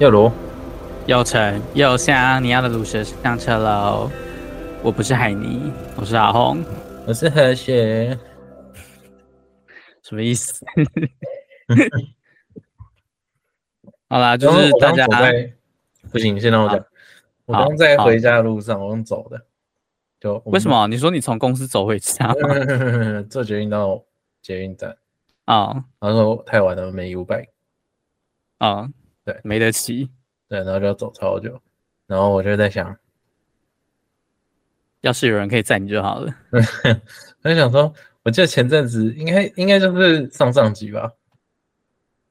又罗，又成又香，你要的卤蛇上车喽！我不是海尼，我是阿红，我是何雪，什么意思？好啦，就是大家不行，先让我讲。我刚在回家的路上，我刚走的。就为什么？你说你从公司走回家？坐捷运到捷运站啊？然后说太晚了，没五百。啊，对，没得骑。对，然后就要走超久。然后我就在想，要是有人可以载你就好了。我就想说，我记得前阵子应该应该就是上上集吧。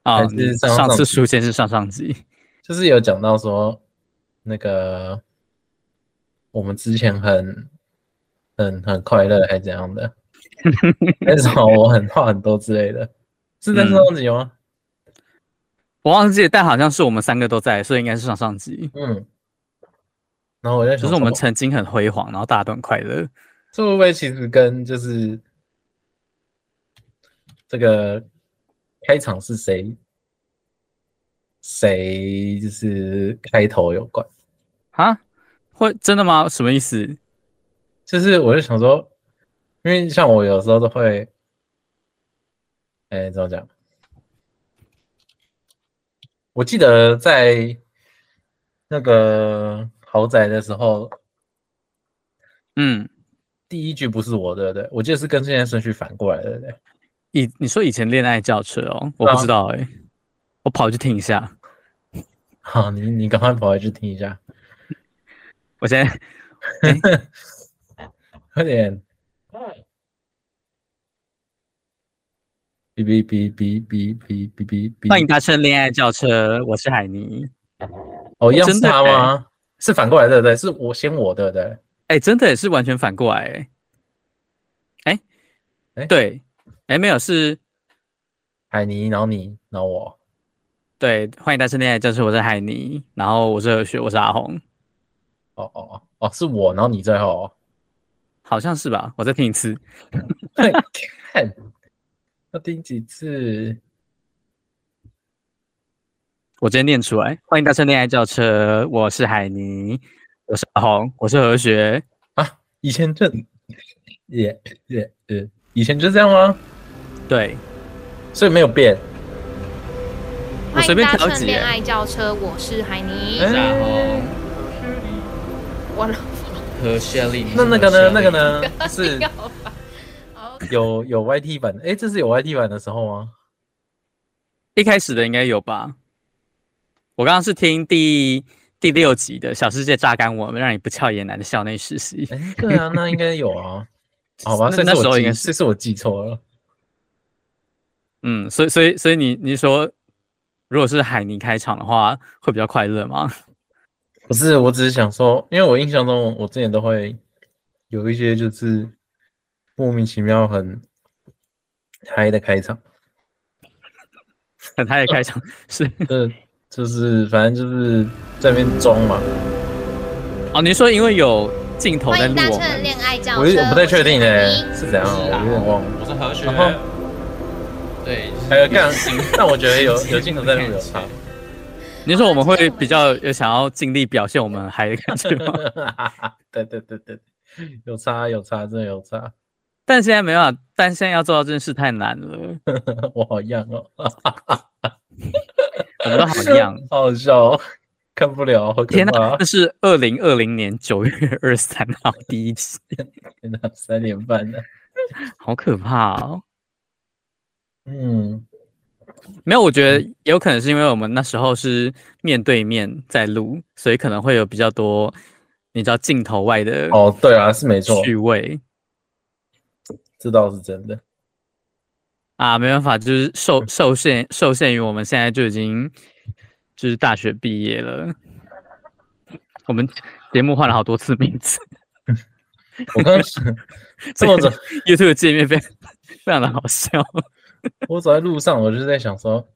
啊，是上次出现是上上集，就是有讲到说，那个我们之前很很很快乐还是怎样的，还是什么我很话很多之类的，是在上上集吗？我忘记，但好像是我们三个都在，所以应该是上上集。嗯，然后我在想，就是我们曾经很辉煌，然后大家都很快乐，这会不会其实跟就是这个？开场是谁？谁就是开头有关啊？会真的吗？什么意思？就是我就想说，因为像我有时候都会，哎、欸，怎么讲？我记得在那个豪宅的时候，嗯，第一句不是我的，对，我记得是跟现在顺序反过来的，对。以你说以前恋爱轿车哦，我不知道哎、欸，我跑去听一下。好，你你赶快跑回去听一下。我 先，快点。哔哔哔哔哔哔哔哔。欢迎搭乘恋爱轿车，我是海尼。哦，要是他吗？欸、是反过来对不对？是我先我对不对？哎、欸，真的也是完全反过来哎。哎、欸，哎、欸，对。哎，没有，是海尼，然后你，然后我。对，欢迎搭乘恋爱轿车我是海尼，然后我是何雪，我是阿红。哦哦哦哦，是我，然后你最后，好像是吧？我再听一次。看，要听几次？我直接念出来。欢迎搭乘恋爱轿车，我是海尼，我是阿红，我是何学啊。以前这，耶耶耶，以前就这样吗？对，所以没有变。我随便调几。恋爱轿车，我是海尼。然后，完了。和谢丽。那那个呢？那个呢？是。有有 YT 版的？哎，这是有 YT 版的时候吗？一开始的应该有吧。我刚刚是听第第六集的《小世界榨干我们，让你不翘也难的校内实习》。哎，对啊，那应该有啊。好吧，那时候应该是是我记错了。嗯，所以所以所以你你说，如果是海尼开场的话，会比较快乐吗？不是，我只是想说，因为我印象中我之前都会有一些就是莫名其妙很嗨的开场，很嗨的开场 是，呃，就是反正就是在那边装嘛。哦，你说因为有镜头在录我我，我不太确定呢，是怎样？我有点忘了。我是何雪。对，还有这样，但我觉得有有镜头在录有 差。你说我们会比较有想要尽力表现我们嗨的感觉吗？对对对对，有差有差，真的有差。但现在没办法，但现在要做到这件事太难了。我好样哦，我们都好样，好好笑哦，看不了。天哪，这是二零二零年九月二十三号第一期，天哪，三点半了，好可怕哦。嗯，没有，我觉得有可能是因为我们那时候是面对面在录，所以可能会有比较多你知道镜头外的哦，对啊，是没错，趣味，这倒是真的啊，没办法，就是受受限受限于我们现在就已经就是大学毕业了，我们节目换了好多次名字，我刚刚是这么着 YouTube 的界面非常非常的好笑。我走在路上，我就在想说，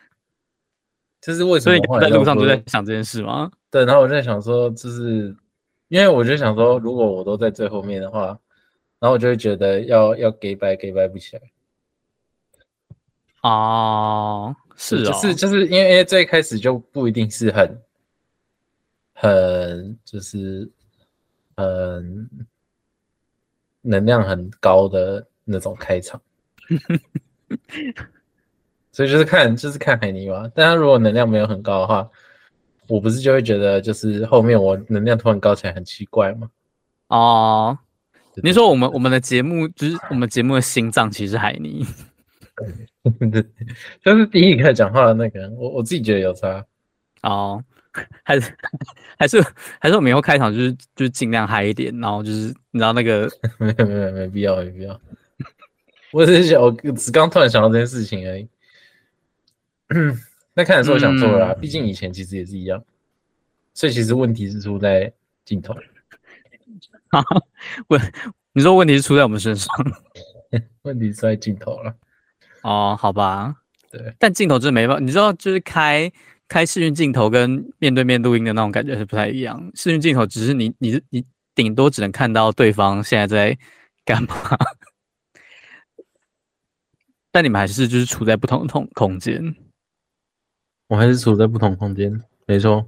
就是为什么？所以在路上都在想这件事吗？对，然后我就在想说，就是因为我就想说，如果我都在最后面的话，然后我就会觉得要要给白给白不起来。哦，是哦，就是就是因为因为最开始就不一定是很很就是很能量很高的那种开场，所以就是看就是看海尼嘛。但他如果能量没有很高的话，我不是就会觉得就是后面我能量突然高起来很奇怪吗？哦，你说我们我们的节目就是我们节目的心脏其实是海尼，对，就是第一个讲话的那个人，我我自己觉得有差。哦，还是还是还是我们以后开场就是就是尽量嗨一点，然后就是你知道那个 没有没有没必要没必要，我只是想我只刚突然想到这件事情而已。那看来是我想错了，啊，毕、嗯、竟以前其实也是一样，所以其实问题是出在镜头。好，问你说问题是出在我们身上，问题是在镜头了。哦，好吧，对，但镜头真的没办法，你知道就是开。开视讯镜头跟面对面录音的那种感觉是不太一样。视讯镜头只是你你你顶多只能看到对方现在在干嘛，但你们还是就是处在不同的空空间。我还是处在不同空间，没错。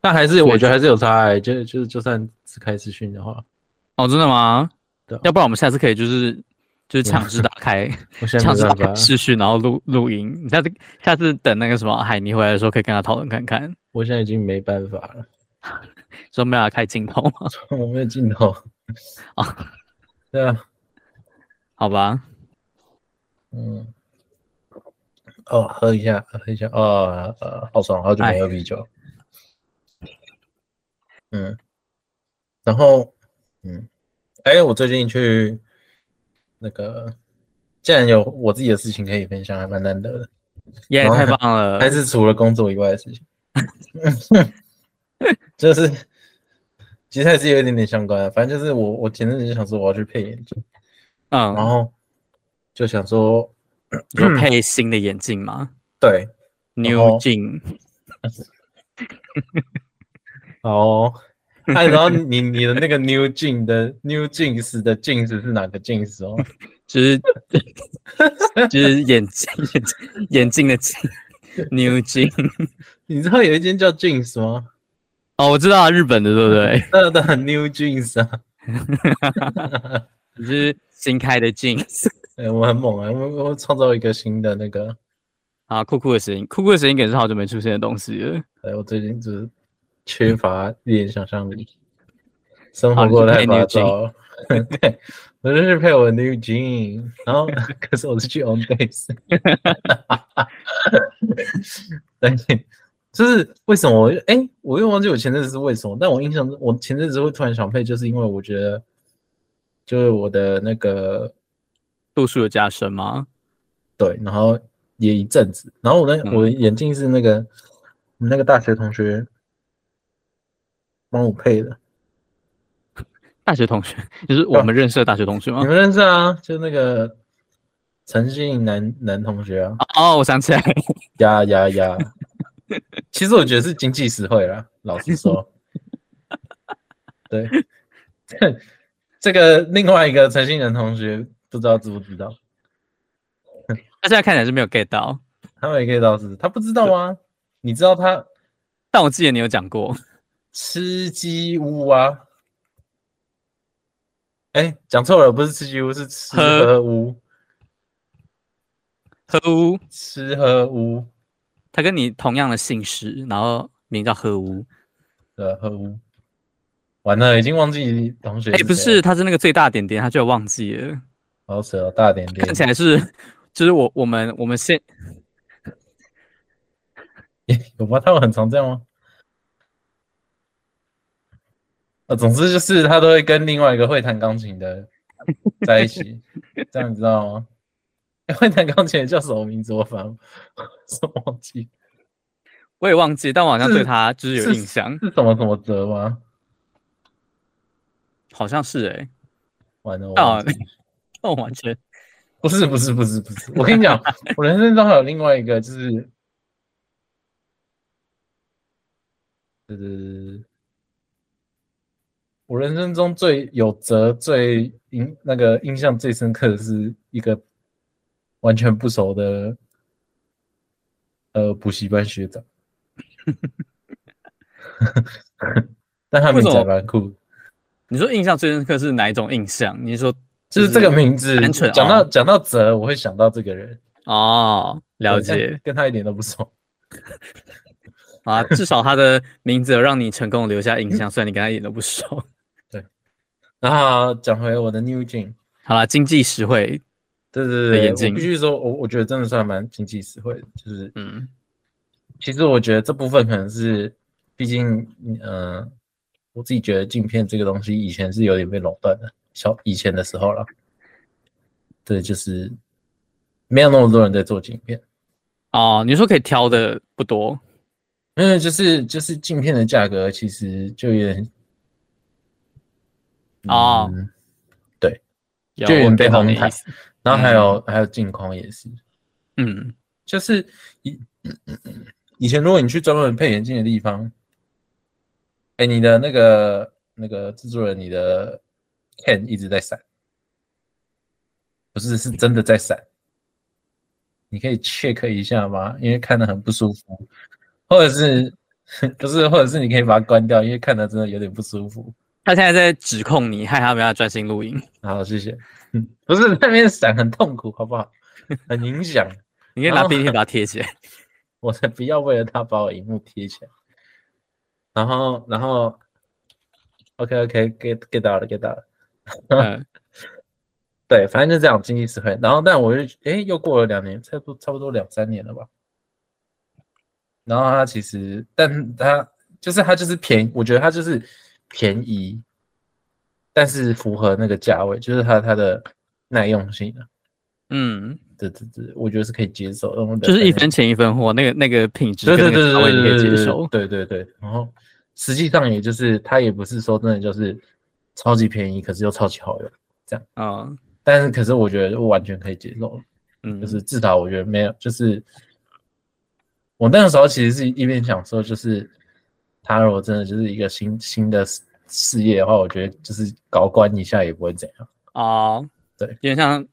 但还是我觉得还是有差欸，就就是就算是开视讯的话，哦，真的吗？对，要不然我们下次可以就是。就是强制打开，强制打开视讯，然后录录音。你下次下次等那个什么海尼回来的时候，可以跟他讨论看看。我现在已经没办法了，说没法开镜头吗？我没有镜头啊。对啊，好吧。嗯。哦，喝一下，喝一下。哦，呃，好爽，好久没喝啤酒。嗯。然后，嗯，哎，我最近去。那个，既然有我自己的事情可以分享，还蛮难得的，耶、yeah, 太棒了。还是除了工作以外的事情，就是其实还是有一点点相关的。反正就是我，我前阵子就想说我要去配眼镜，嗯，然后就想说有配新的眼镜吗？对，New 镜。哦。哎，然后你你的那个 New Jeans 的 New Jeans 的 Jeans 是哪个 Jeans 哦？就是就是眼镜眼镜眼镜的镜 New Jeans。你知道有一间叫 Jeans 吗？哦，我知道，啊日本的对不对？对对，New Jeans 啊。你是新开的 Jeans。哎，我很猛啊！我我创造一个新的那个啊，酷酷的声音，酷酷的声音，可是好久没出现的东西了。对，我最近就是。缺乏一点想象力，生活过太枯燥。对，我就是配我的 New Jeans，然后 可是我是去 On Days。对，就是为什么我哎、欸，我又忘记我前阵子是为什么，但我印象中我前阵子会突然想配，就是因为我觉得就是我的那个度数有加深吗？对，然后也一阵子，然后我的、嗯、我的眼镜是那个那个大学同学。帮我配的，大学同学 就是我们认识的大学同学吗？你们认识啊？就那个陈姓男男同学啊。哦，我想起来，呀呀呀！其实我觉得是经济实惠啦，老实说。对，这个另外一个陈姓男同学不知道知不知道？他现在看起来是没有 get 到，他没 get 到是？他不知道吗？你知道他？但我记得你有讲过。吃鸡屋啊！哎、欸，讲错了，不是吃鸡屋，是吃喝屋。喝屋，吃喝屋。他跟你同样的姓氏，然后名叫喝屋。对，喝屋。完了，已经忘记同学。哎、欸，不是，他是那个最大点点，他就忘记了。好扯哦，大点点。看起来是，就是我我们我们现 有吗？他们很常这样吗？啊，总之就是他都会跟另外一个会弹钢琴的在一起，这样你知道吗？会弹钢琴的叫什么名字？我反正 忘记，我也忘记，但我好像对他就是有印象。是，是什么什么泽吗？好像是哎、欸，完了，啊，那我完全不是不是不是不是，我跟你讲，我人生中还有另外一个就是，呃。我人生中最有责、最印那个印象最深刻的是一个完全不熟的呃补习班学长。但他名字还蛮酷。你说印象最深刻是哪一种印象？你说就是这个名字，讲到讲到泽，我会想到这个人。哦，了解，跟他一点都不熟。啊，至少他的名字有让你成功留下印象，虽然你跟他一点都不熟。对，然后讲回我的 New Jeans，好了，经济实惠，对对对，眼镜必须说，我我觉得真的算蛮经济实惠的，就是嗯，其实我觉得这部分可能是，毕竟嗯、呃，我自己觉得镜片这个东西以前是有点被垄断的，小以前的时候了，对，就是没有那么多人在做镜片。哦，你说可以挑的不多。因为就是就是镜片的价格其实就有点啊，对，就有点被哄抬。然后还有还有镜框也是，嗯，就是以以前如果你去专门配眼镜的地方，哎，你的那个那个制作人，你的 can 一直在闪，不是是真的在闪，你可以 check 一下吗？因为看的很不舒服。或者是 不是，或者是你可以把它关掉，因为看的真的有点不舒服。他现在在指控你，害他没办法专心录音。好，谢谢。不是那边闪很痛苦，好不好？很影响。你可以拿便利贴把它贴起来。我才不要为了他把我荧幕贴起来。然后，然后，OK，OK，get get 到了，get 到了。嗯，对，反正就这样，经济实惠。然后，但我就，哎，又过了两年，差不多差不多两三年了吧。然后他其实，但他就是他就是便宜，我觉得他就是便宜，但是符合那个价位，就是它它的耐用性的，嗯，对对对，我觉得是可以接受，就是一分钱一分货，那个那个品质，对对对对对，可以接受，对对对。然后实际上也就是它也不是说真的就是超级便宜，可是又超级好用这样啊。嗯、但是可是我觉得完全可以接受，嗯，就是至少我觉得没有就是。我那个时候其实是一边想说，就是他如果真的就是一个新新的事业的话，我觉得就是搞关一下也不会怎样哦。对，有点像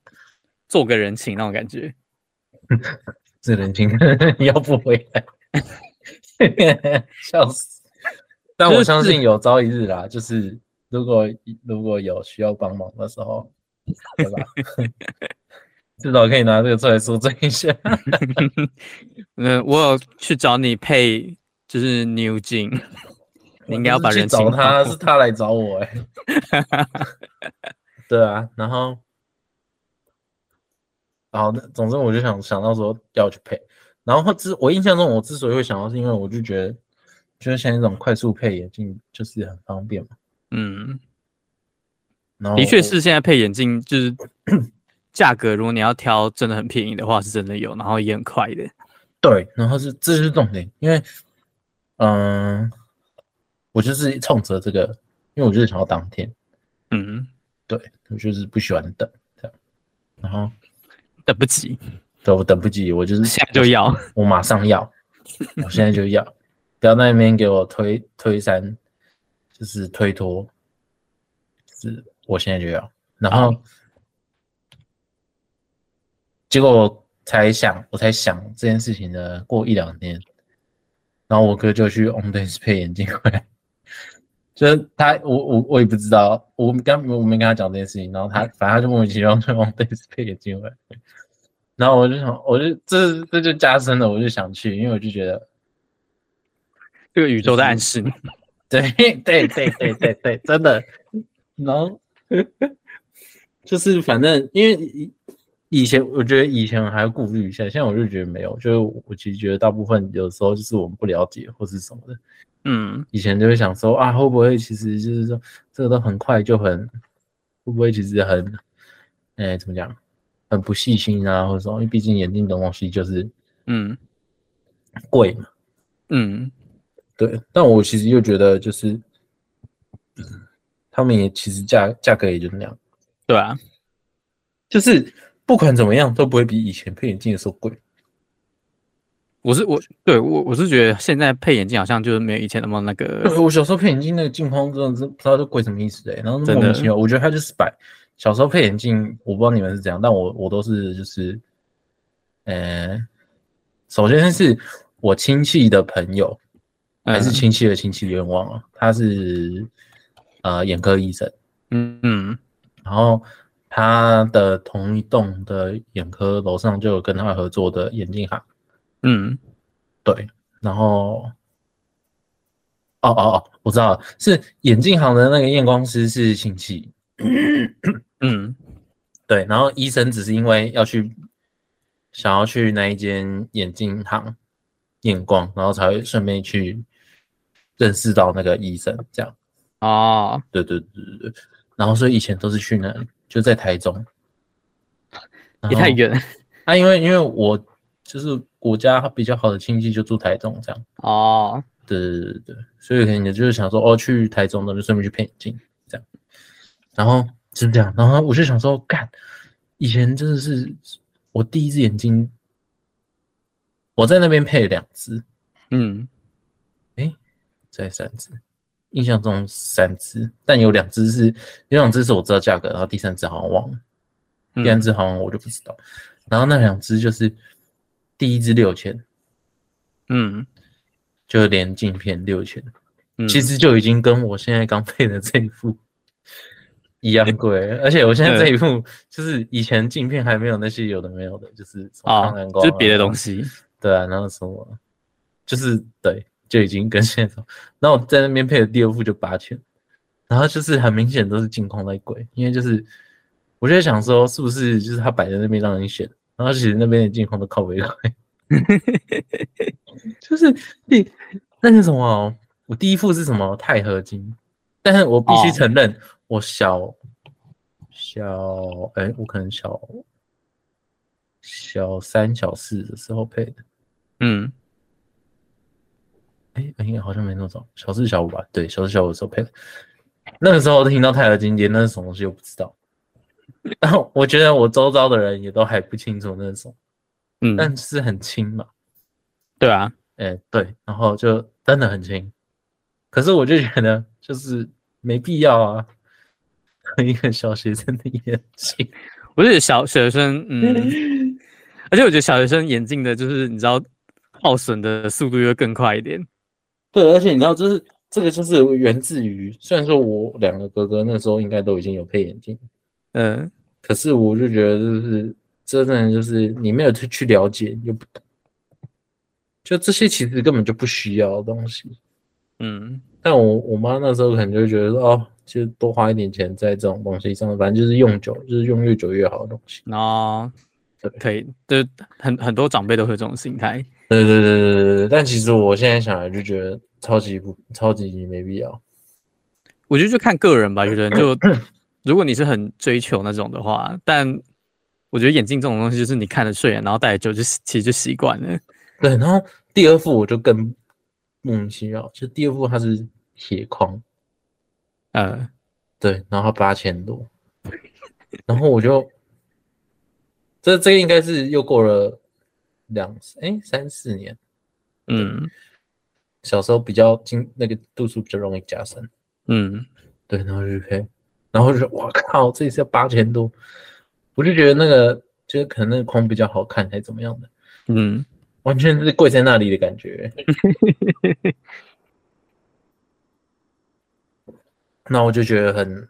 做个人情那种感觉。这人情 要不回来，笑死！但我相信有朝一日啦，就是如果如果有需要帮忙的时候，对吧？至少可以拿这个出来说这一下。嗯，我有去找你配，就是 New Jeans，你应该要把人找他，是他来找我哎。对啊，然后，然后总之我就想想到说要去配，然后之我印象中我之所以会想到，是因为我就觉得，就是像那种快速配眼镜就是很方便嘛。嗯，然后的确是现在配眼镜就是。价格，如果你要挑真的很便宜的话，是真的有，然后也很快的。对，然后是这是重点，因为，嗯、呃，我就是冲着这个，因为我就是想要当天。嗯，对，我就是不喜欢等这样，然后 等不及，对，我等不及，我就是 现在就要，我马上要，我现在就要，不要在那边给我推推三，就是推脱，是，我现在就要，然后。啊结果我才想，我才想这件事情的。过一两天，然后我哥就去 OnDays 配眼镜回来，就是他，我我我也不知道，我刚我没跟他讲这件事情，然后他反正他就莫名其妙去 OnDays 配眼镜回来，然后我就想，我就这这就加深了，我就想去，因为我就觉得这个宇宙的暗示，对对对对对对，真的，然后 就是反正因为。以前我觉得以前还要顾虑一下，现在我就觉得没有，就是我其实觉得大部分有时候就是我们不了解或是什么的，嗯，以前就会想说啊，会不会其实就是说这个都很快就很，会不会其实很，哎、欸，怎么讲，很不细心啊，或者说，因为毕竟眼镜这种东西就是，嗯，贵嘛，嗯，对，但我其实又觉得就是，他们也其实价价格也就那样，对啊，就是。不管怎么样都不会比以前配眼镜的时候贵。我是我对我我是觉得现在配眼镜好像就是没有以前那么那个。我小时候配眼镜那个镜框真的是不知道这贵什么意思哎、欸，然后莫名其妙，我觉得它就是摆。小时候配眼镜，我不知道你们是怎样，但我我都是就是，呃，首先是我亲戚的朋友还是亲戚的亲戚，有点忘了。他是呃眼科医生，嗯嗯，然后他的同一栋的眼科楼上就有跟他合作的眼镜行，嗯，对，然后。哦哦哦，我知道了，是眼镜行的那个验光师是亲戚，嗯，对，然后医生只是因为要去想要去那一间眼镜行验光，然后才会顺便去认识到那个医生，这样。哦，对对对对对，然后所以以前都是去那里，就在台中，也太远。啊，因为因为我就是我家比较好的亲戚就住台中，这样。哦。对对对对，所以可能也就是想说，哦，去台中的就顺便去配眼镜，这样，然后就是这样，然后我就想说，干，以前真的是我第一只眼睛，我在那边配了两只，嗯，哎，再三只，印象中三只，但有两只是，有两只是我知道价格，然后第三只好像忘了，第三只好像我就不知道，然后那两只就是第一只六千，嗯。就连镜片六千，其实就已经跟我现在刚配的这一副一样贵，而且我现在这一副就是以前镜片还没有那些有的没有的，就是啊，就是别的东西，对啊，然后什么，就是对，就已经跟现在，然后我在那边配的第二副就八千，然后就是很明显都是镜框在贵，因为就是我就在想说是不是就是他摆在那边让人选，然后其实那边的镜框都靠不贵。就是你那是什么，我第一副是什么？钛合金，但是我必须承认，我小、小哎、我可能小小三小四的时候配的，嗯，哎，应该好像没那么早，小四小五吧，对，小四小五的时候配的，那个时候我听到钛合金，连那是什么东西我不知道，然后我觉得我周遭的人也都还不清楚那是什么。嗯，但是很轻嘛，对啊，哎、欸，对，然后就真的很轻，可是我就觉得就是没必要啊，一个小学生的眼镜，我觉得小学生，嗯，而且我觉得小学生眼镜的就是你知道耗损的速度又更快一点，对，而且你知道就是这个就是源自于，虽然说我两个哥哥那时候应该都已经有配眼镜，嗯，可是我就觉得就是。真的就是你没有去去了解又不懂，就这些其实根本就不需要的东西。嗯，但我我妈那时候可能就觉得说，哦，就多花一点钱在这种东西上，反正就是用久，就是用越久越好的东西。哦，对，可以，就很很多长辈都会有这种心态。对对对对对对，但其实我现在想来就觉得超级不超级没必要。我觉得就看个人吧，有的人就 如果你是很追求那种的话，但。我觉得眼镜这种东西，就是你看得顺眼，然后戴久就其实就习惯了。对，然后第二副我就更莫名其妙，就第二副它是铁框，呃，对，然后八千多，然后我就这这个应该是又过了两哎三四年，嗯，小时候比较经那个度数比较容易加深，嗯，对，然后就配，然后就说哇靠，这一次要八千多。我就觉得那个，就是可能那个框比较好看，还是怎么样的，嗯，完全是跪在那里的感觉。那我就觉得很，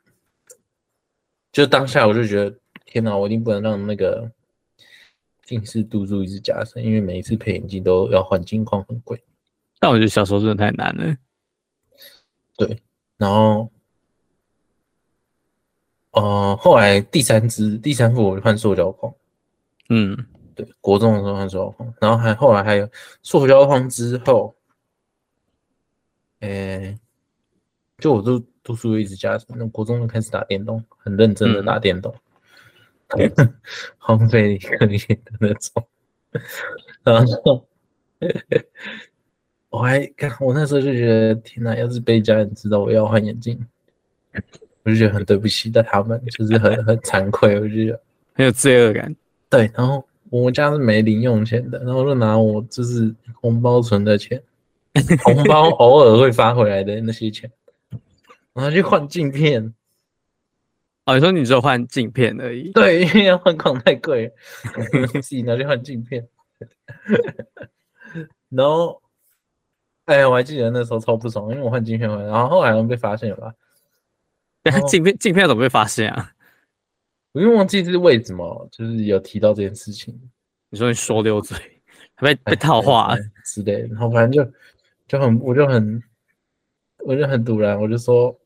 就当下我就觉得，天哪，我一定不能让那个近视度数一直加深，因为每一次配眼镜都要换镜框，很贵。但我觉得小时候真的太难了。对，然后。呃，后来第三支、第三副我就换塑胶框，嗯，对，国中的时候换塑胶框，然后还后来还有塑胶框之后，诶、欸，就我都度数一直加深，那国中就开始打电动，很认真的打电动，嗯、荒废一个月的那种，然后我还看，我那时候就觉得天哪，要是被家人知道我要换眼镜。我就觉得很对不起的他们，就是很很惭愧，我就觉得 很有罪恶感。对，然后我们家是没零用钱的，然后就拿我就是红包存的钱，红包偶尔会发回来的那些钱，然后去换镜片。哦，你说你只有换镜片而已？对，因为要换框太贵，自己拿去换镜片。然后，哎，我还记得那时候超不爽，因为我换镜片回来，然后后来我们被发现了吧？镜片镜片怎么被发现啊？我因为忘记是为什么，就是有提到这件事情。你说你说溜嘴，被被套话之类的，然后反正就就很，我就很，我就很突然，我就说，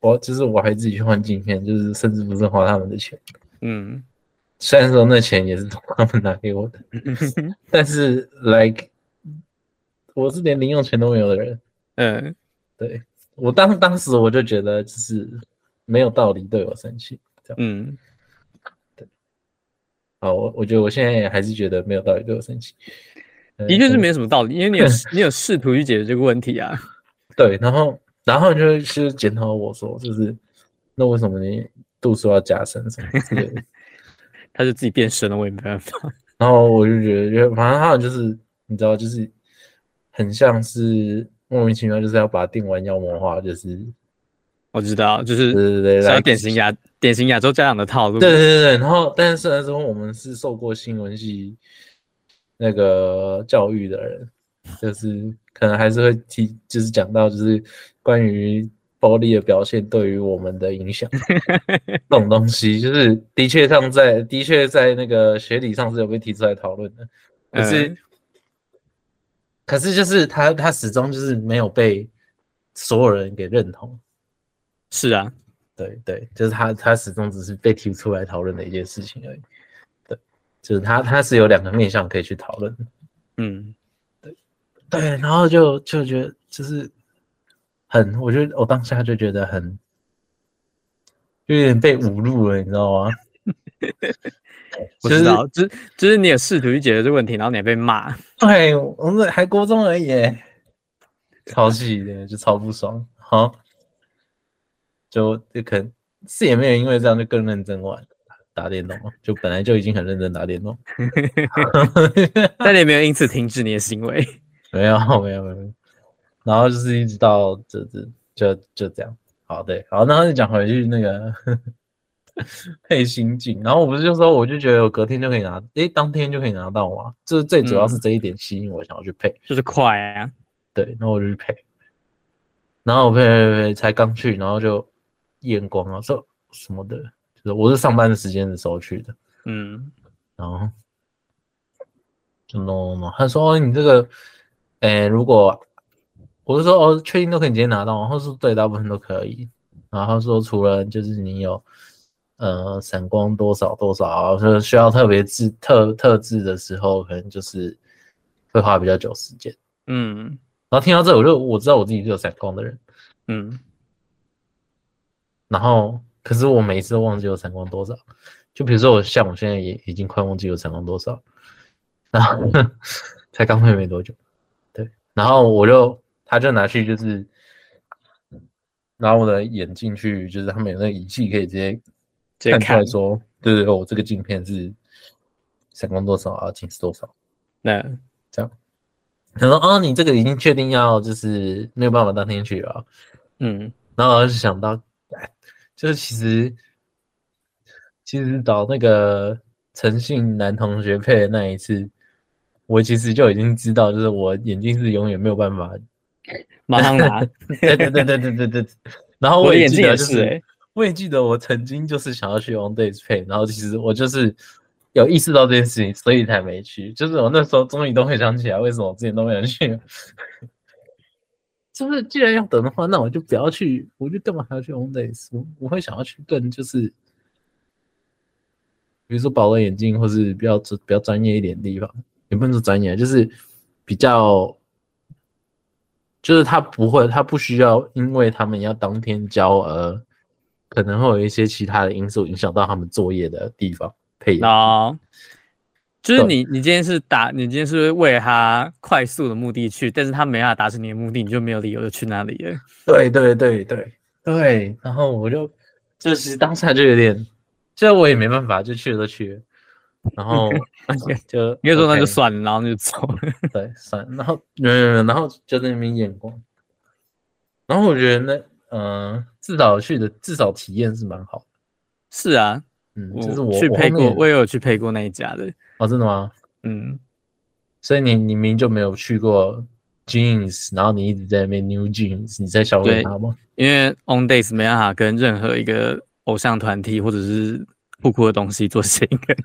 我就是我还自己去换镜片，就是甚至不是花他们的钱。嗯，虽然说那钱也是从他们拿给我的，但是 like 我是连零用钱都没有的人。嗯，对，我当当时我就觉得就是没有道理对我生气。嗯，对，好，我我觉得我现在也还是觉得没有道理对我生气，的确是没什么道理，因为你有 你有试图去解决这个问题啊。对，然后然后就其实检讨我说，就是那为什么你度数要加深什么之类的？他就自己变深了，我也没办法。然后我就觉得，反正他就是你知道，就是很像是莫名其妙，就是要把定完妖魔化，就是。我知道，就是对对对，像典型亚典型亚洲家长的套路。对对对，然后，但是虽然说我们是受过新闻系那个教育的人，就是可能还是会提，就是讲到就是关于暴力的表现对于我们的影响 这种东西，就是的确上在的确在那个学理上是有被提出来讨论的，可是、嗯、可是就是他他始终就是没有被所有人给认同。是啊，对对，就是他，他始终只是被提出来讨论的一件事情而已。对，就是他，他是有两个面向可以去讨论。嗯，对对，然后就就觉得就是很，我觉得我当下就觉得很就有点被侮辱了，你知道吗？我知道，就是就是你也试图去解决这个问题，然后你也被骂。对，我们还国中而已，超气的，就超不爽。好。就就可能是也没有因为这样就更认真玩打电动，就本来就已经很认真打电动，但你也没有因此停止你的行为，没有没有没有，然后就是一直到这这就就这样，好对，好，然后就讲回去那个 配心镜，然后我不是就说我就觉得我隔天就可以拿，诶，当天就可以拿到嘛，就是最主要是这一点吸引我想要去配，就是快啊，对，那我就去配，然后我配配配才刚去，然后就。验光啊，说什么的，就是我是上班的时间的时候去的，嗯，然后就弄弄弄，他说哦，你这个，哎，如果我是说哦，确定都可以直接拿到，然后是对，大部分都可以，然后说除了就是你有呃闪光多少多少，就是需要特别制特特制的时候，可能就是会花比较久时间，嗯，然后听到这我就我知道我自己是有闪光的人，嗯。然后，可是我每一次都忘记有闪光多少。就比如说，我像我现在也已经快忘记有闪光多少，然后 才刚会没多久，对。然后我就，他就拿去就是拿我的眼镜去，就是他们有那个仪器可以直接看出来说，对对，我这个镜片是闪光多少啊，近视多少。那这样，他说啊，你这个已经确定要就是没有办法当天去了，嗯。然后我就想到。就是其实，其实找那个诚信男同学配的那一次，我其实就已经知道，就是我眼镜是永远没有办法 马上拿。对对对对对对对。然后我也记得，就是，是我也记得我曾经就是想要去 OnDays 配，然后其实我就是有意识到这件事情，所以才没去。就是我那时候终于都会想起来，为什么我之前都没有去。就是既然要等的话，那我就不要去，我就干嘛还要去 OnDays？我我会想要去更就是，比如说保乐眼镜，或是比较比较专业一点的地方，也不能说专业，就是比较，就是他不会，他不需要，因为他们要当天交而可能会有一些其他的因素影响到他们作业的地方配眼镜。就是你，你今天是打，你今天是为了他快速的目的去，但是他没办法达成你的目的，你就没有理由就去那里了。对对对对对，然后我就就是当下就有点，现在我也没办法，就去了就去了，然后 就应该说那就算了，然后就走了。对，算了，然后 嗯，然后就在那边验光，然后我觉得那嗯、呃，至少去的至少体验是蛮好的。是啊。嗯，就是我去配过，我，我也有去配过那一家的。哦，真的吗？嗯，所以你你明明就没有去过 jeans，然后你一直在那边 new jeans，你在消费它吗？因为 on days 没办法跟任何一个偶像团体或者是酷酷的东西做谐音梗。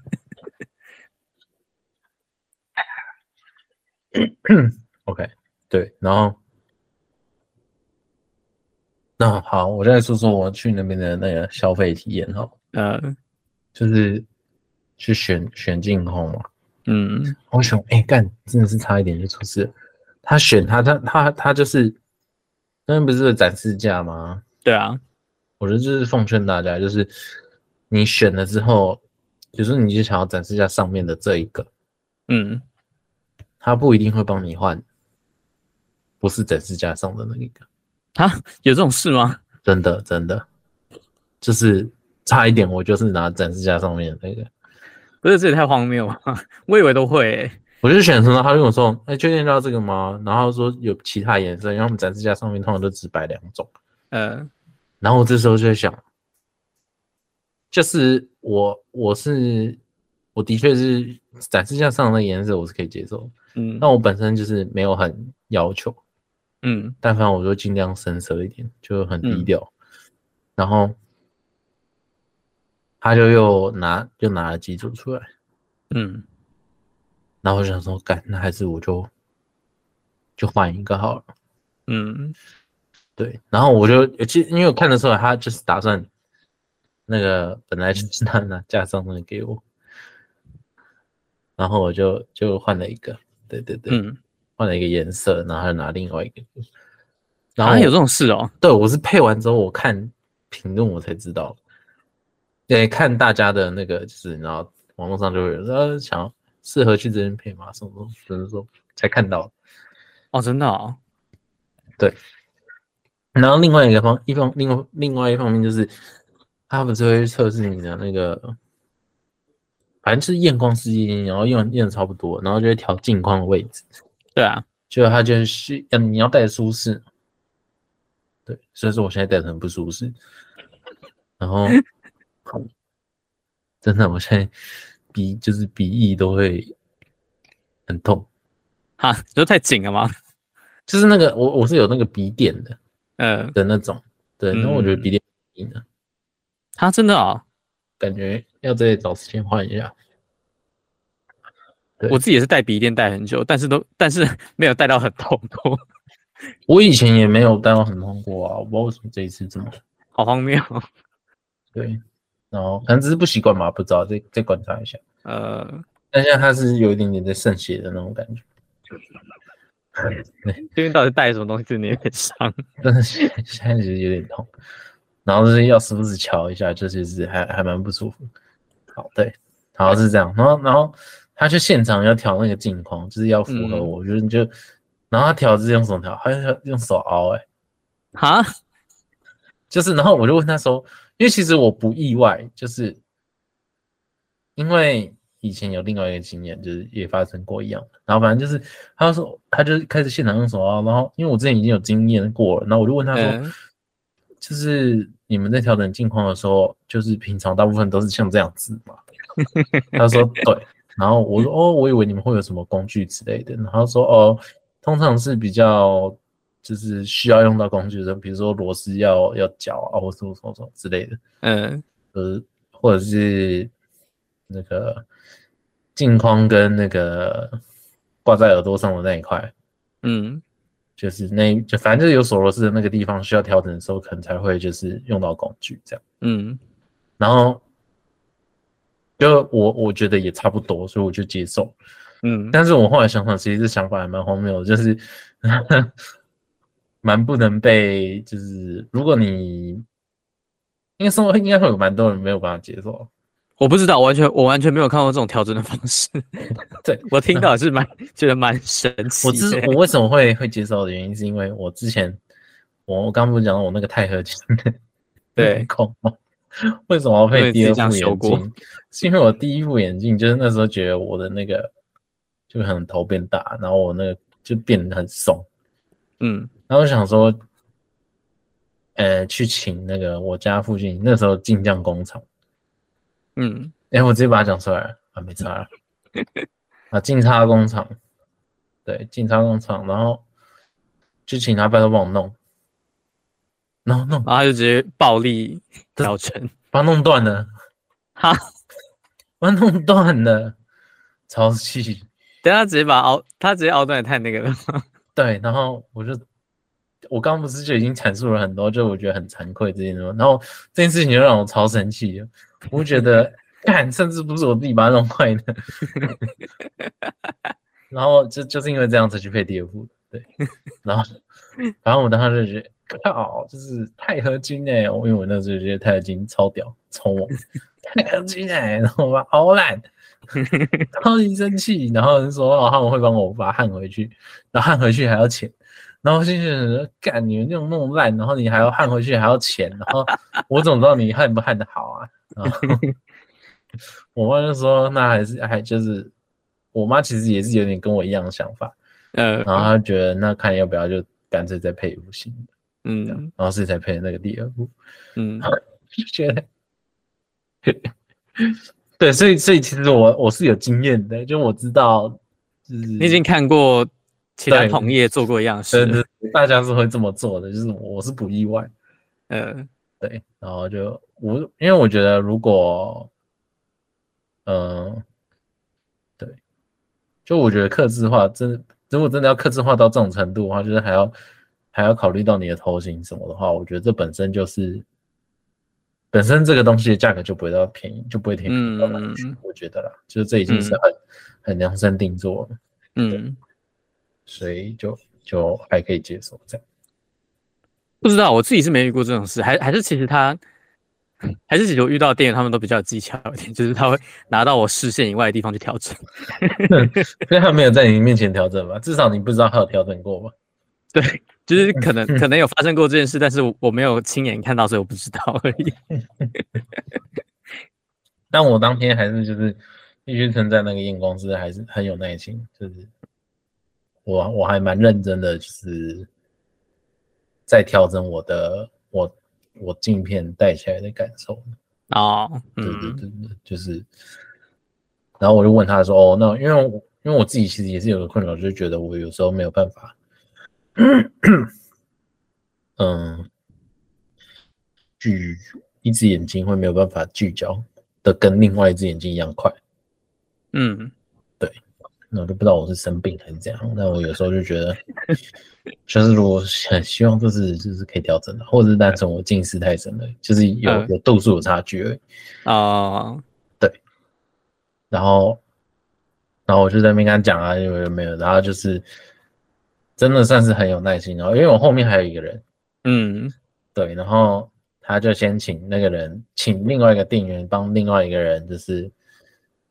OK，对，然后那好，我再说说我去那边的那个消费体验哈。呃，就是去选选镜空嘛。嗯，我选哎干，真的是差一点就出事。他选他他他他就是那边不是有展示架吗？对啊，我觉得就是奉劝大家，就是你选了之后，比如说你就想要展示一下上面的这一个，嗯，他不一定会帮你换。不是展示架上的那一个啊？有这种事吗？真的真的，就是差一点，我就是拿展示架上面的那个。不是，这也太荒谬了！我以为都会、欸。我就选的时候，他跟我说：“哎、欸，确定要这个吗？”然后说有其他颜色，因为我们展示架上面通常都只摆两种。呃，然后我这时候就在想，就是我我是我的确是展示架上的颜色，我是可以接受。嗯，那我本身就是没有很要求。嗯，但凡我就尽量深色一点，就很低调。嗯、然后他就又拿又拿了几组出来，嗯，然后我就想说，干，那还是我就就换一个好了。嗯，对。然后我就其实因为我看得出来，他就是打算那个本来就是他拿架上那个给我，然后我就就换了一个。对对对。嗯。换了一个颜色，然后他拿另外一个，然后、啊、有这种事哦。对，我是配完之后，我看评论我才知道。对，看大家的那个，就是然后网络上就会有说想要适合去这边配吗？什么什么，只是说才看到。哦，真的哦。对。然后另外一个方一方，另外另外一方面就是，他不是会测试你的那个，反正就是验光试剂，然后验验的差不多，然后就会调镜框的位置。对啊，就他就是嗯你要戴舒适，对，所以说我现在戴的很不舒适，然后 真的我现在鼻就是鼻翼都会很痛，哈，就太紧了吗？就是那个我我是有那个鼻垫的，呃的那种，对，然后我觉得鼻垫硬的，他真的啊，感觉要再找时间换一下。我自己也是戴鼻垫戴很久，但是都但是 没有戴到很痛过。我以前也没有戴到很痛过啊，我不知道为什么这一次这么 好荒谬。对，然后可能只是不习惯吧，不知道，再再观察一下。呃，但现在它是有一点点在渗血的那种感觉。对，最近到底戴什么东西，真的有点伤。但是现在现在其实有点痛，然后就是要时不时瞧一下，就其实还还蛮不舒服。好，对，好是这样，然后然后。他去现场要调那个镜框，就是要符合我，觉得你就，然后他调是用什么调，他要用手凹，哎，哈，就是，然后我就问他说，因为其实我不意外，就是因为以前有另外一个经验，就是也发生过一样，然后反正就是，他就说，他就开始现场用手凹，然后因为我之前已经有经验过了，然后我就问他说，就是你们在调整镜框的时候，就是平常大部分都是像这样子嘛？他说对。然后我说哦，我以为你们会有什么工具之类的。然后说哦，通常是比较就是需要用到工具的，比如说螺丝要要绞啊，或什么什么什么之类的。嗯，呃，或者是那个镜框跟那个挂在耳朵上的那一块，嗯，就是那就反正就是有锁螺丝的那个地方需要调整的时候，可能才会就是用到工具这样。嗯，然后。就我我觉得也差不多，所以我就接受。嗯，但是我后来想想，其实这想法还蛮荒谬的，就是 蛮不能被，就是如果你应该说应该会有蛮多人没有办法接受。我不知道，完全我完全没有看过这种调整的方式。对我听到是蛮觉得蛮神奇。我之我为什么会会接受的原因，是因为我之前我我刚不是讲到我那个钛合金对 孔吗？为什么要配第二副眼镜？是因为我第一副眼镜就是那时候觉得我的那个就很头变大，然后我那个就变得很松，嗯，然后我想说，呃，去请那个我家附近那时候镜匠工厂，嗯，哎、欸，我直接把它讲出来了啊，没差了，啊，进差工厂，对，进差工厂，然后就请他拜托帮我弄，然后弄，然后他就直接暴力调成，把他弄断了，哈，把他弄断了，超气。等下直接把熬，他直接熬断也太那个了。对，然后我就，我刚刚不是就已经阐述了很多，就我觉得很惭愧这件事，然后这件事情就让我超生气了，我觉得，干，甚至不是我自己把它弄坏的，然后就就是因为这样才去配第二部，对，然后，然后我当时就觉得，靠，就是钛合金哎，我因为我那时候觉得钛合金超屌，超猛，钛合金哎，然后把好烂。超级生气，然后就说哦，他们会帮我把它焊回去，然后焊回去还要钱，然后心想说干你们那种弄烂，然后你还要焊回去还要钱，然后我怎么知道你焊不焊得好啊？然后我妈就说那还是还就是，我妈其实也是有点跟我一样的想法，嗯，然后她觉得那看要不要就干脆再配一部新的，嗯，然后所以才配那个第二部，嗯，就觉得。对，所以所以其实我我是有经验的，就我知道，就是你已经看过其他同业做过一样事，大家是会这么做的，就是我是不意外，嗯，对，然后就我因为我觉得如果，嗯、呃，对，就我觉得克制化真如果真的要克制化到这种程度的话，就是还要还要考虑到你的头型什么的话，我觉得这本身就是。本身这个东西的价格就不会到便宜，就不会便宜到哪里去。我觉得啦，就是这已经是很、嗯、很量身定做了，嗯，所以就就还可以接受这样。不知道我自己是没遇过这种事，还还是其实他，还是其实我遇到的店员他们都比较有技巧一点，就是他会拿到我视线以外的地方去调整，所以他没有在你面前调整吧？至少你不知道他有调整过吧？对。就是可能可能有发生过这件事，但是我我没有亲眼看到，所以我不知道而已。但我当天还是就是必须称赞那个验光师还是很有耐心，就是我我还蛮认真的，就是在调整我的我我镜片戴起来的感受。哦，对对对对，就是，然后我就问他说：“哦，那因为因为我自己其实也是有个困扰，就是觉得我有时候没有办法。”嗯，聚一只眼睛会没有办法聚焦的跟另外一只眼睛一样快。嗯，对，那我就不知道我是生病还是怎样。但我有时候就觉得，就是如果很希望就是就是可以调整的，或者是单纯我近视太深了，就是有、嗯、有度数有差距而已。哦，对，然后然后我就在那边跟他讲啊，有没有没有，然后就是。真的算是很有耐心，然后因为我后面还有一个人，嗯，对，然后他就先请那个人，请另外一个店员帮另外一个人，就是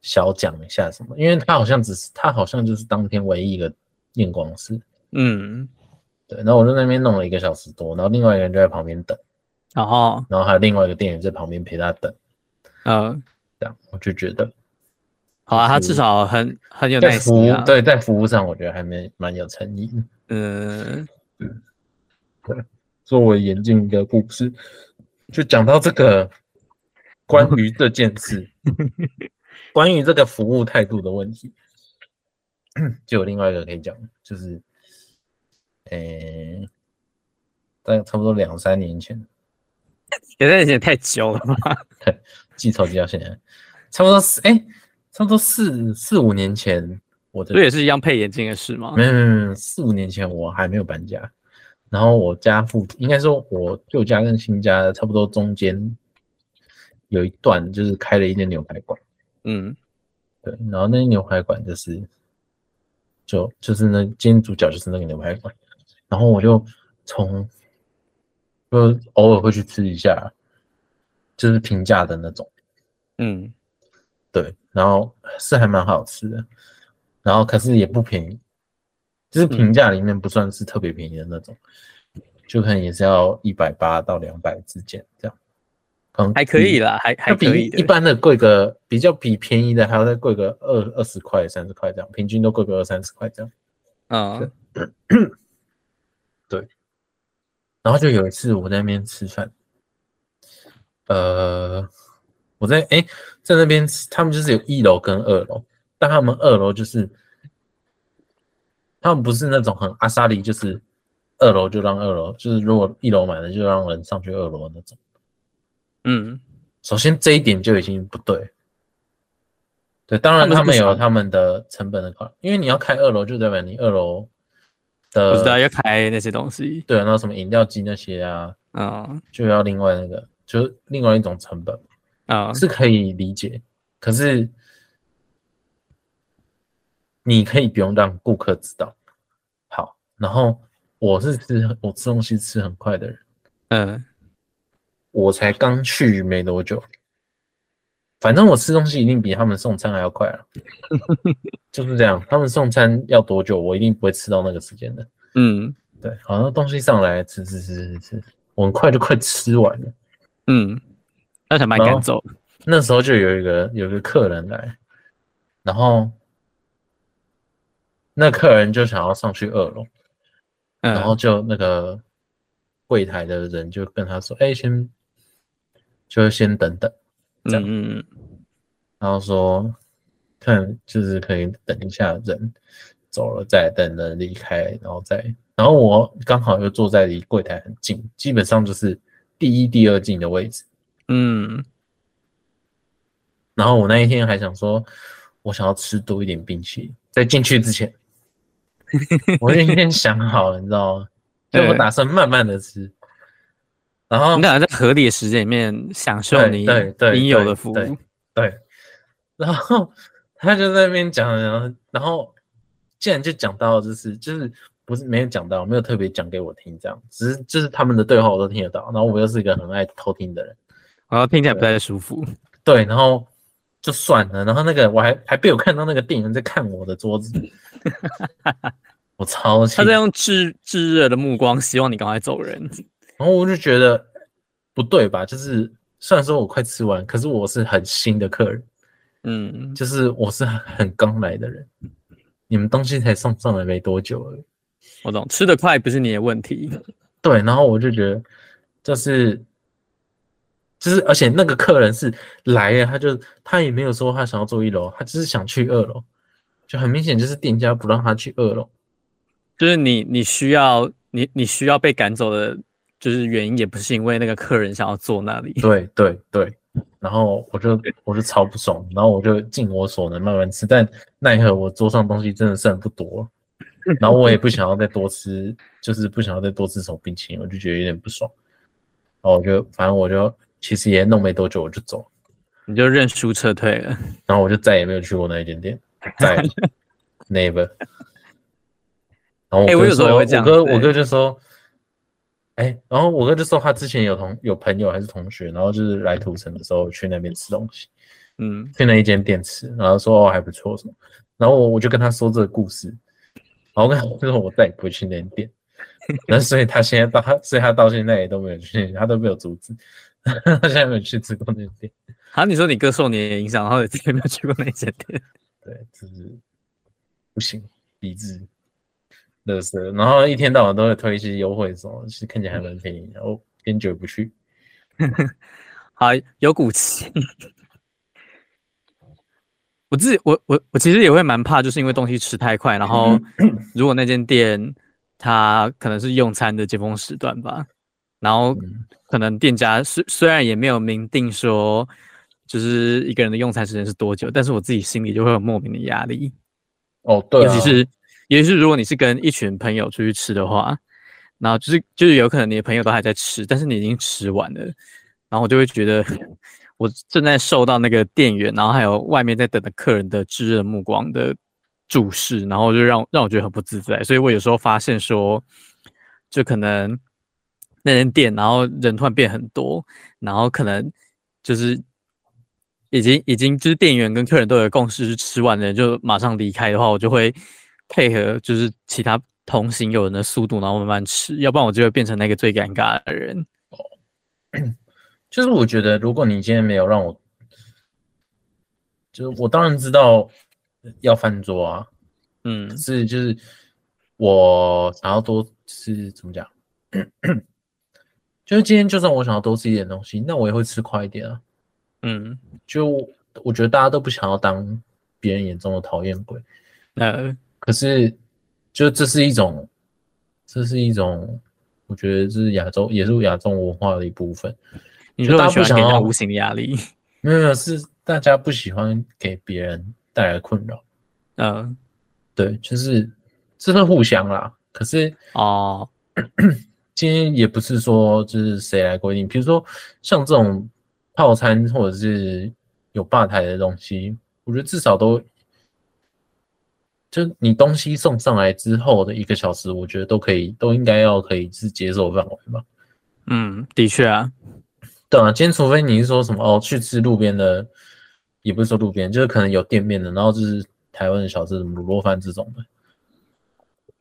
小讲一下什么，因为他好像只是他好像就是当天唯一一个验光师，嗯，对，然后我在那边弄了一个小时多，然后另外一个人就在旁边等，然后然后还有另外一个店员在旁边陪他等，嗯，这样我就觉得。好啊，他至少很很有耐心啊。对，在服务上，我觉得还没蛮有诚意。嗯，对。作为眼镜的故事，就讲到这个关于这件事，关于这个服务态度的问题，就有另外一个可以讲，就是，呃、欸，在差不多两三年前，两三年前太久了吧？对，记仇记到现在，差不多四哎。欸差不多四四五年前，我的这也是一样配眼镜的事吗？没有没有没有，四五年前我还没有搬家，然后我家附应该说我旧家跟新家差不多中间有一段就是开了一间牛排馆，嗯，对，然后那间牛排馆就是就就是那今天主角就是那个牛排馆，然后我就从就偶尔会去吃一下，就是平价的那种，嗯，对。然后是还蛮好吃的，然后可是也不便宜，就是平价里面不算是特别便宜的那种，嗯、就可能也是要一百八到两百之间这样，嗯，还可以啦，还还可以，比一般的贵个比较比便宜的还要再贵个二二十块三十块这样，平均都贵个二三十块这样，啊、嗯，对，然后就有一次我在那边吃饭，呃。我在哎、欸，在那边吃，他们就是有一楼跟二楼，但他们二楼就是，他们不是那种很阿萨里，就是二楼就让二楼，就是如果一楼满了就让人上去二楼那种。嗯，首先这一点就已经不对。对，当然他们有他们的成本的考量，因为你要开二楼，就代表你二楼的我知道要开那些东西。对，然后什么饮料机那些啊，嗯，就要另外那个，就是另外一种成本啊，嗯、是可以理解。可是你可以不用让顾客知道。好，然后我是吃我吃东西吃很快的人，嗯，我才刚去没多久。反正我吃东西一定比他们送餐还要快了，就是这样。他们送餐要多久，我一定不会吃到那个时间的。嗯，对，好像东西上来吃吃吃吃吃，我很快就快吃完了。嗯，那才蛮赶走。那时候就有一个有一个客人来，然后那客人就想要上去二楼，嗯、然后就那个柜台的人就跟他说：“哎、欸，先就先等等。”这样，嗯，然后说，看就是可以等一下人走了再等人离开，然后再，然后我刚好又坐在离柜台很近，基本上就是第一、第二进的位置，嗯，然后我那一天还想说，我想要吃多一点冰淇淋，在进去之前，我已经想好了，你知道吗？所以我打算慢慢的吃。然后你俩在合理的时间里面享受你应有的服务，对，对。然后他就在那边讲，然后然后竟然就讲到就是就是不是没有讲到，没有特别讲给我听，这样只是就是他们的对话我都听得到。然后我又是一个很爱偷听的人，然后听起来不太舒服。对，然后就算了。然后那个我还还被我看到那个店员在看我的桌子，我超气。他在用炙炙热的目光，希望你赶快走人。然后我就觉得不对吧？就是虽然说我快吃完，可是我是很新的客人，嗯，就是我是很刚来的人，你们东西才送上来没多久而已。我懂，吃得快不是你的问题。对，然后我就觉得，就是，就是，而且那个客人是来了，他就他也没有说他想要坐一楼，他只是想去二楼，就很明显就是店家不让他去二楼，就是你你需要你你需要被赶走的。就是原因也不是因为那个客人想要坐那里，对对对，然后我就我就超不爽，然后我就尽我所能慢慢吃，但奈何我桌上东西真的剩不多，然后我也不想要再多吃，就是不想要再多吃什么冰淇淋，我就觉得有点不爽，然后我就反正我就其实也弄没多久我就走，你就认输撤退了，然后我就再也没有去过那一间店，再 never，然后我哥说，欸、我有时候我哥我哥就说。哎、欸，然后我哥就说他之前有同有朋友还是同学，然后就是来土城的时候去那边吃东西，嗯，去那一间店吃，然后说哦还不错什么，然后我我就跟他说这个故事，然后我跟他说我再也不会去那间店，那所以他现在到他所以他到现在也都没有去，他都没有阻止，他现在没有去吃过那间店。好，你说你哥受你的影响，然后也再也没有去过那间店，对，就是不行，理智。乐色，然后一天到晚都会推一些优惠什么，其实看起来还蛮便宜，然后坚决不去。好，有骨气。我自己，我我我其实也会蛮怕，就是因为东西吃太快，然后 如果那间店它可能是用餐的尖峰时段吧，然后可能店家虽虽然也没有明定说就是一个人的用餐时间是多久，但是我自己心里就会有莫名的压力。哦，对啊，尤其是。也就是如果你是跟一群朋友出去吃的话，然后就是就是有可能你的朋友都还在吃，但是你已经吃完了，然后我就会觉得我正在受到那个店员，然后还有外面在等的客人的炙热目光的注视，然后就让让我觉得很不自在。所以我有时候发现说，就可能那间店，然后人突然变很多，然后可能就是已经已经就是店员跟客人都有共识，是吃完了就马上离开的话，我就会。配合就是其他同行友人的速度，然后慢慢吃，要不然我就会变成那个最尴尬的人。哦，就是我觉得，如果你今天没有让我，就是我当然知道要翻桌啊，嗯，是就是我想要多吃，怎么讲？就是今天就算我想要多吃一点东西，那我也会吃快一点啊。嗯，就我觉得大家都不想要当别人眼中的讨厌鬼，呃。可是，就这是一种这是一种，我觉得这是亚洲，也是亚洲文化的一部分。你说大家不想要无形的压力？没有没有，是大家不喜欢给别人带来困扰。嗯，对，就是这是互相啦。可是哦，今天也不是说就是谁来规定，比如说像这种套餐或者是有吧台的东西，我觉得至少都。就你东西送上来之后的一个小时，我觉得都可以，都应该要可以是接受范围吧。嗯，的确啊，对啊，今天除非你是说什么哦，去吃路边的，也不是说路边，就是可能有店面的，然后就是台湾的小吃，什么卤肉饭这种的，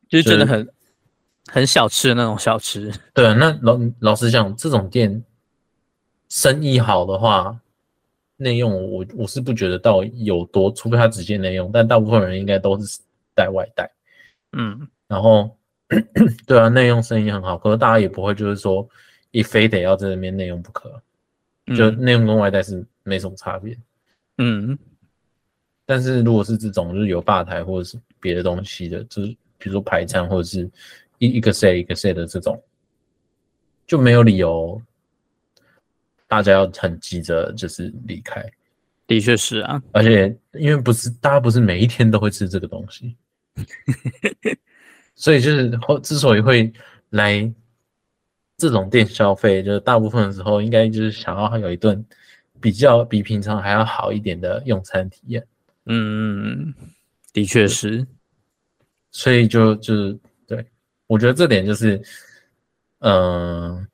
就是真的很 很小吃的那种小吃。对啊，那老老实讲，这种店生意好的话。内用我我是不觉得到有多，除非他直接内用，但大部分人应该都是带外带，嗯，然后 对啊，内用生意很好，可是大家也不会就是说一非得要在那边内用不可，就内用跟外带是没什么差别，嗯，但是如果是这种就是有吧台或者是别的东西的，就是比如说排餐或者是一一个 set 一个 set 的这种，就没有理由。大家要很急着就是离开，的确是啊，而且因为不是大家不是每一天都会吃这个东西，所以就是后之所以会来这种店消费，就是大部分的时候应该就是想要有一顿比较比平常还要好一点的用餐体验。嗯，的确是，所以就就是对，我觉得这点就是，嗯、呃。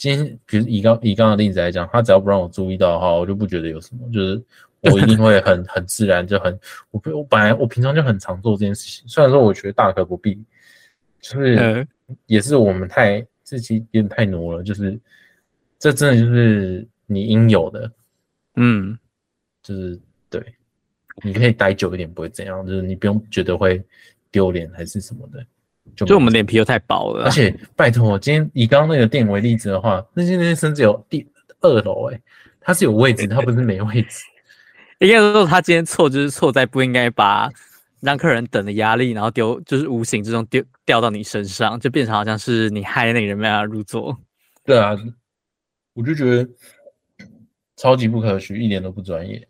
今天，比如以刚以刚的例子来讲，他只要不让我注意到的话，我就不觉得有什么，就是我一定会很很自然，就很我我本来我平常就很常做这件事情，虽然说我觉得大可不必，就是也是我们太自己有点太挪了，就是这真的就是你应有的，嗯，就是对，你可以待久一点不会怎样，就是你不用觉得会丢脸还是什么的。就，就我们脸皮又太薄了，而且拜托，今天以刚刚那个店为例子的话，那些那些甚至有第二楼哎，它是有位置，它不是没位置。应该说他今天错就是错在不应该把让客人等的压力，然后丢就是无形之中丢掉到你身上，就变成好像是你害那个人没办法入座。对啊，我就觉得超级不可取，一点都不专业。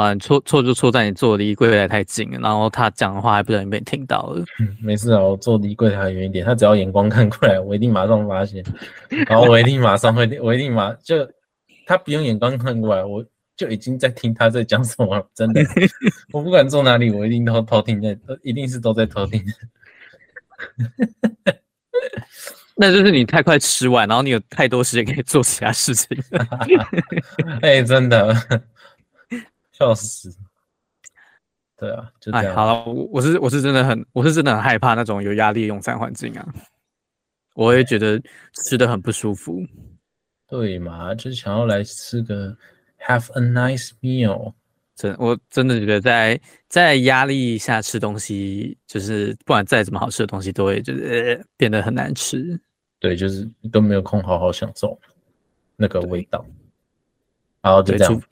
啊，错错就错在你坐离柜台太近了，然后他讲的话还不小心被你听到了。嗯，没事啊，我坐离柜台远一点，他只要眼光看过来，我一定马上发现，然后我一定马上会，我一定马就他不用眼光看过来，我就已经在听他在讲什么了。真的，我不管坐哪里，我一定都偷听在，一定是都在偷听。那就是你太快吃完，然后你有太多时间可以做其他事情。哎、欸，真的。笑死！对啊，就这样。好了，我我是我是真的很我是真的很害怕那种有压力的用餐环境啊，我也觉得吃的很不舒服。对嘛，就是想要来吃个 have a nice meal。真我真的觉得在在压力下吃东西，就是不管再怎么好吃的东西，都会就是、呃、变得很难吃。对，就是都没有空好好享受那个味道。然后就这样。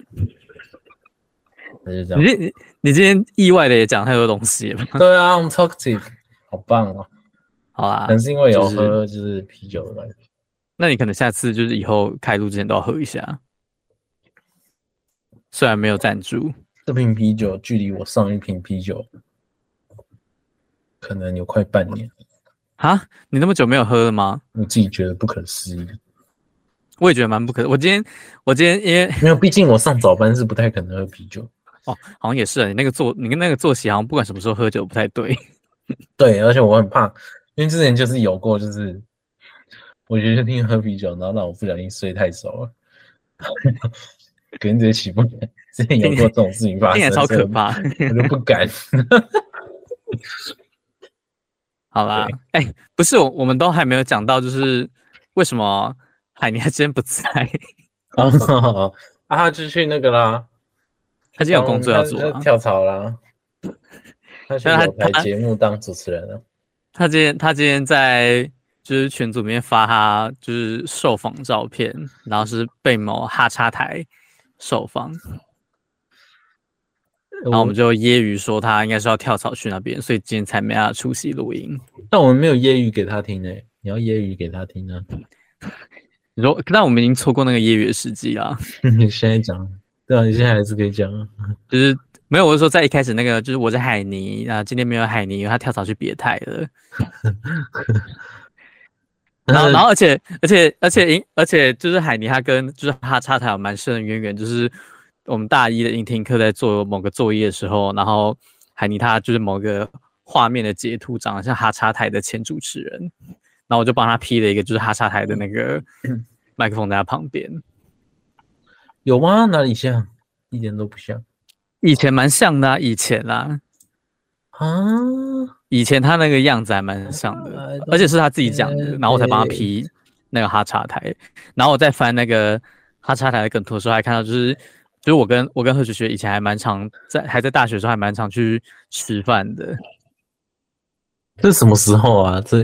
你你你今天意外的也讲太多东西了。对啊我们 talkative，好棒哦。好啊，可能是因为有喝就是啤酒的关系。那你可能下次就是以后开录之前都要喝一下，虽然没有赞助。这瓶啤酒距离我上一瓶啤酒可能有快半年。啊，你那么久没有喝了吗？我自己觉得不可思议。我也觉得蛮不可。我今天我今天因为没有，毕竟我上早班是不太可能喝啤酒。哦，好像也是啊。你那个作，你跟那个作息，好像不管什么时候喝酒不太对。对，而且我很怕，因为之前就是有过，就是我觉得听喝啤酒，然后让我不小心睡太熟了，可能直接起不来。之前有过这种事情发生，超可怕，我就不敢。好啦，哎、欸，不是我，我们都还没有讲到，就是为什么海尼还真不在？啊，他就去那个啦。他今天有工作要做，啊，跳槽啦。他去有台节目当主持人了。他今天他今天在就是群组里面发他就是受访照片，然后是被某哈叉台受访。然后我们就揶揄说他应该是要跳槽去那边，所以今天才没办法出席录音。但我们没有揶揄给他听呢，你要揶揄给他听呢？你说，但我们已经错过那个揶揄的时机了。你现在讲，对啊，你现在还是可以讲啊，就是没有，我是说在一开始那个，就是我在海尼啊，今天没有海尼，因为他跳槽去别台了。然后，然后，而且，而且，而且，而且，就是海尼他跟就是哈叉台有蛮深的渊源，就是我们大一的英听课在做某个作业的时候，然后海尼他就是某个画面的截图长得像哈叉台的前主持人。然后我就帮他 P 了一个，就是哈叉台的那个 麦克风在他旁边，有吗？哪里像？一点都不像。以前蛮像的啊，以前啦，啊，以前他那个样子还蛮像的，而且是他自己讲的，然后我才帮他 P 那个哈查台。然后我再翻那个哈查台的梗图的时候，还看到就是，就是我跟我跟何学学以前还蛮常在，还在大学的时候还蛮常去吃饭的。这是什么时候啊？这？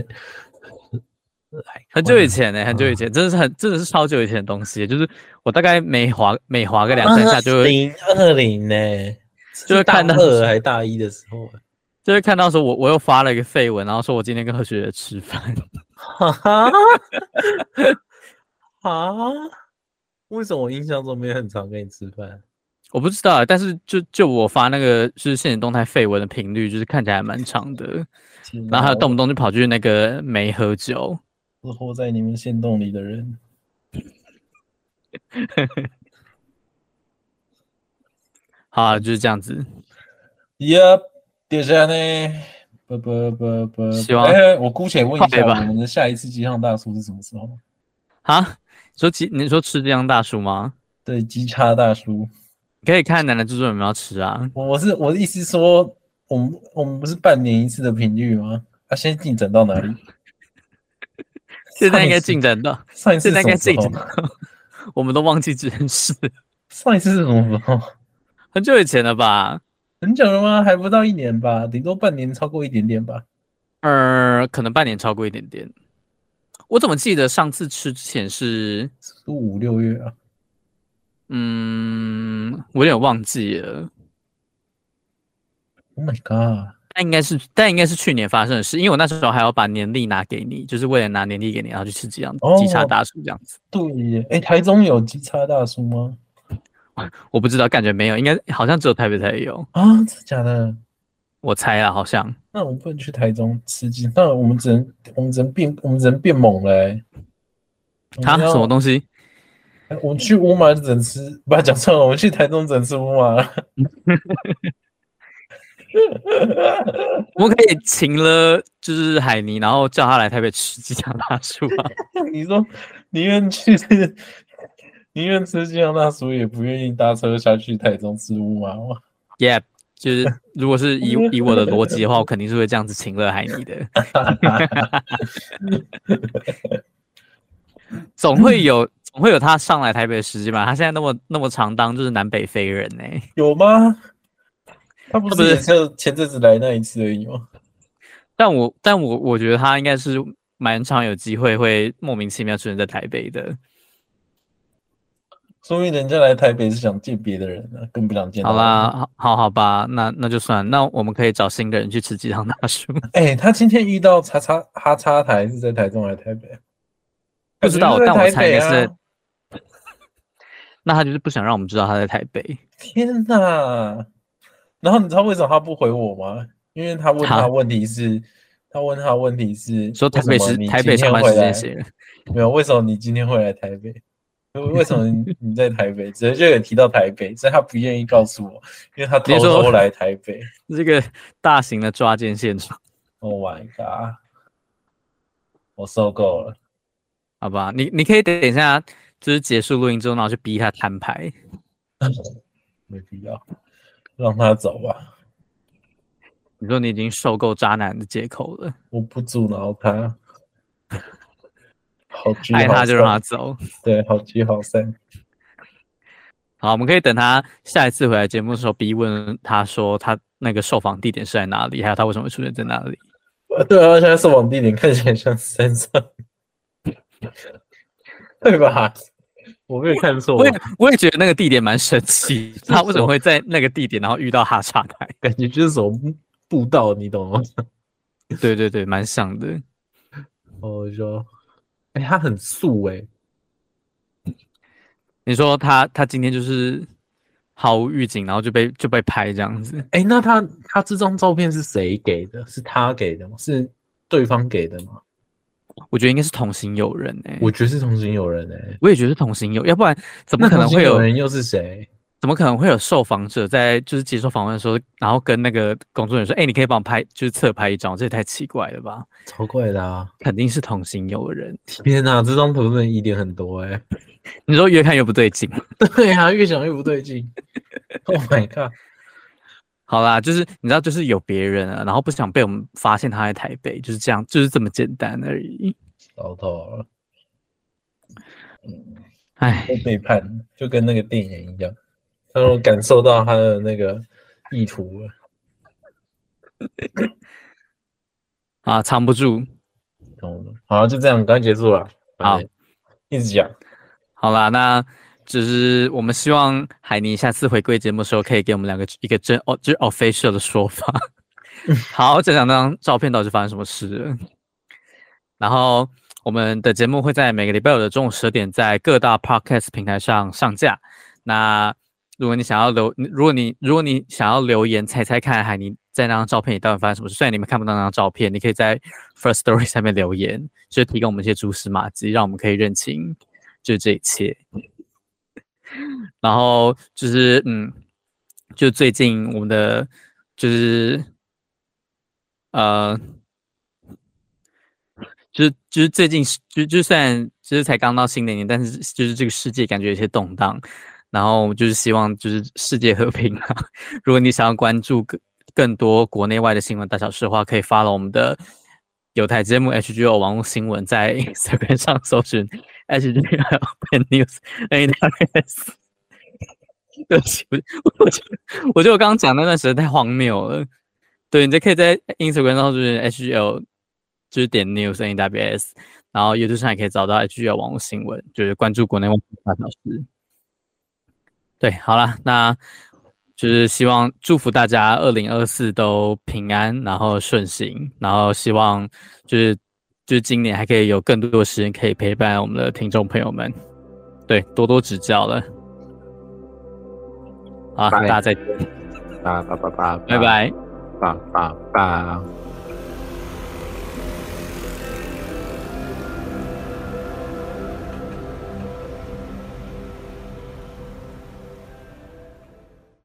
很久以前呢、欸，很久以前，真的是很，真的是超久以前的东西。就是我大概每滑每滑个两三下，就会零二零呢，就会看到二还大一的时候，就会看到说我我又发了一个废文，然后说我今天跟何学姐吃饭。哈哈啊？为什么我印象中没有很常跟你吃饭？我不知道，但是就就我发那个就是限时动态废文的频率，就是看起来还蛮长的。然后还有动不动就跑去那个没喝酒。是活在你们线洞里的人，好啊，就是这样子。Yep，接下来呢？不不不不，希望哎，我姑且问一下，我们的下一次机上大叔是什么时候？啊？说机？你说吃机上大叔吗？对，机叉大叔，你可以看奶奶制作有没有吃啊？我我是我的意思说，我们我们不是半年一次的频率吗？啊，现在进展到哪里？现在应该进展到，上一次现在应该进展到，我们都忘记这件事。上一次是什么时候？很久以前了吧？很久了吗？还不到一年吧，顶多半年，超过一点点吧。呃，可能半年超过一点点。我怎么记得上次吃之前是五六月啊？嗯，我有点忘记了。Oh my god！但应该是，但应该是去年发生的事，因为我那时候还要把年历拿给你，就是为了拿年历给你，然后去吃这样鸡叉大叔这样子。对耶，哎、欸，台中有鸡叉大叔吗？我不知道，感觉没有，应该好像只有台北才有啊？真的假的？我猜啊，好像。那我们不能去台中吃鸡，那我们只能，我们只能变，我们只能变猛了、欸。他什么东西？我们去乌马只能吃，不要讲错了，我们去台中只能吃乌马。我们可以请了，就是海尼，然后叫他来台北吃机场大叔啊。你说宁愿去，宁愿吃机场大叔，也不愿意搭车下去台中吃乌麻吗？Yeah，就是如果是以以我的逻辑的话，我肯定是会这样子请了海尼的。总会有，总会有他上来台北的时间吧？他现在那么那么常当，就是南北飞人呢、欸？有吗？他不是就前阵子来那一次而已吗？但我但我我觉得他应该是蛮常有机会会莫名其妙出现在台北的。说明人家来台北是想见别的人啊，更不想见。好啦，好好好吧，那那就算。那我们可以找新的人去吃鸡汤大叔。哎、欸，他今天遇到叉叉哈叉台是在台中还是台北？不知道，但我猜应该是。那他就是不想让我们知道他在台北。天哪！然后你知道为什么他不回我吗？因为他问他问题是，他问他问题是说台北是台北上班时间谁？没有，为什么你今天会来台北？为什么你在台北？直接就有提到台北，所以他不愿意告诉我，因为他偷偷来台北。这个大型的抓奸现场，Oh my god！我受够了，好吧？你你可以等一下，就是结束录音之后，然后去逼他摊牌。没必要。让他走吧。你说你已经受够渣男的借口了。我不阻挠他。好聚爱他就让他走。对，好聚好散。好，我们可以等他下一次回来节目的时候，逼问他说他那个受访地点是在哪里，还有他为什么会出现在哪里。对啊，现在受访地点看起来像山上，对吧？我没有看错，我也我也觉得那个地点蛮神奇，他为什么会在那个地点，然后遇到哈查台？感觉就是什么步道，你懂吗？对对对，蛮像的。我说，哎，他很素哎。你说他他今天就是毫无预警，然后就被就被拍这样子。哎，那他他这张照片是谁给的？是他给的吗？是对方给的吗？我觉得应该是同行友人哎、欸，我觉得是同行友人哎、欸，我也觉得是同行友，要不然怎么可能会有人？又是谁？怎么可能会有受访者在就是接受访问的时候，然后跟那个工作人员说：“哎、欸，你可以帮我拍，就是侧拍一张？”这也太奇怪了吧？超怪的啊！肯定是同行友人。天哪，这张图真的疑点很多哎、欸！你说越看越不对劲，对啊，越想越不对劲。Oh my god！好啦，就是你知道，就是有别人啊，然后不想被我们发现他在台北，就是这样，就是这么简单而已。糟透了，嗯，哎，被背叛，就跟那个电影一样，让我感受到他的那个意图了。啊，藏不住。好了，就这样，刚结束了。好，一直讲。好啦，那。就是我们希望海尼下次回归节目的时候，可以给我们两个一个真哦，就是 official 的说法。好，这两张照片到底发生什么事。然后我们的节目会在每个礼拜五的中午十点在各大 podcast 平台上上架。那如果你想要留，如果你如果你想要留言猜猜看海尼在那张照片里到底发生什么事，虽然你们看不到那张照片，你可以在 First Story 下面留言，就是提供我们一些蛛丝马迹，让我们可以认清就是这一切。然后就是嗯，就最近我们的就是呃，就是就是最近就就算就是才刚到新的一年，但是就是这个世界感觉有些动荡。然后就是希望就是世界和平啊。如果你想要关注更更多国内外的新闻大小事的话，可以 follow 我们的有台节目 HGO 网络新闻，在 搜根上搜寻。H G L Pen News A W S，对不起，我就我觉得我刚刚讲那段实在太荒谬了。对，你就可以在 Instagram 上就是 H G L，就是点 News A W S，然后 YouTube 上也可以找到 H G L 网络新闻，就是关注国内外大小事。对，好了，那就是希望祝福大家二零二四都平安，然后顺行，然后希望就是。就是今年还可以有更多的时间可以陪伴我们的听众朋友们，对，多多指教了。好，大家再见，拜拜拜拜，拜拜，拜拜拜。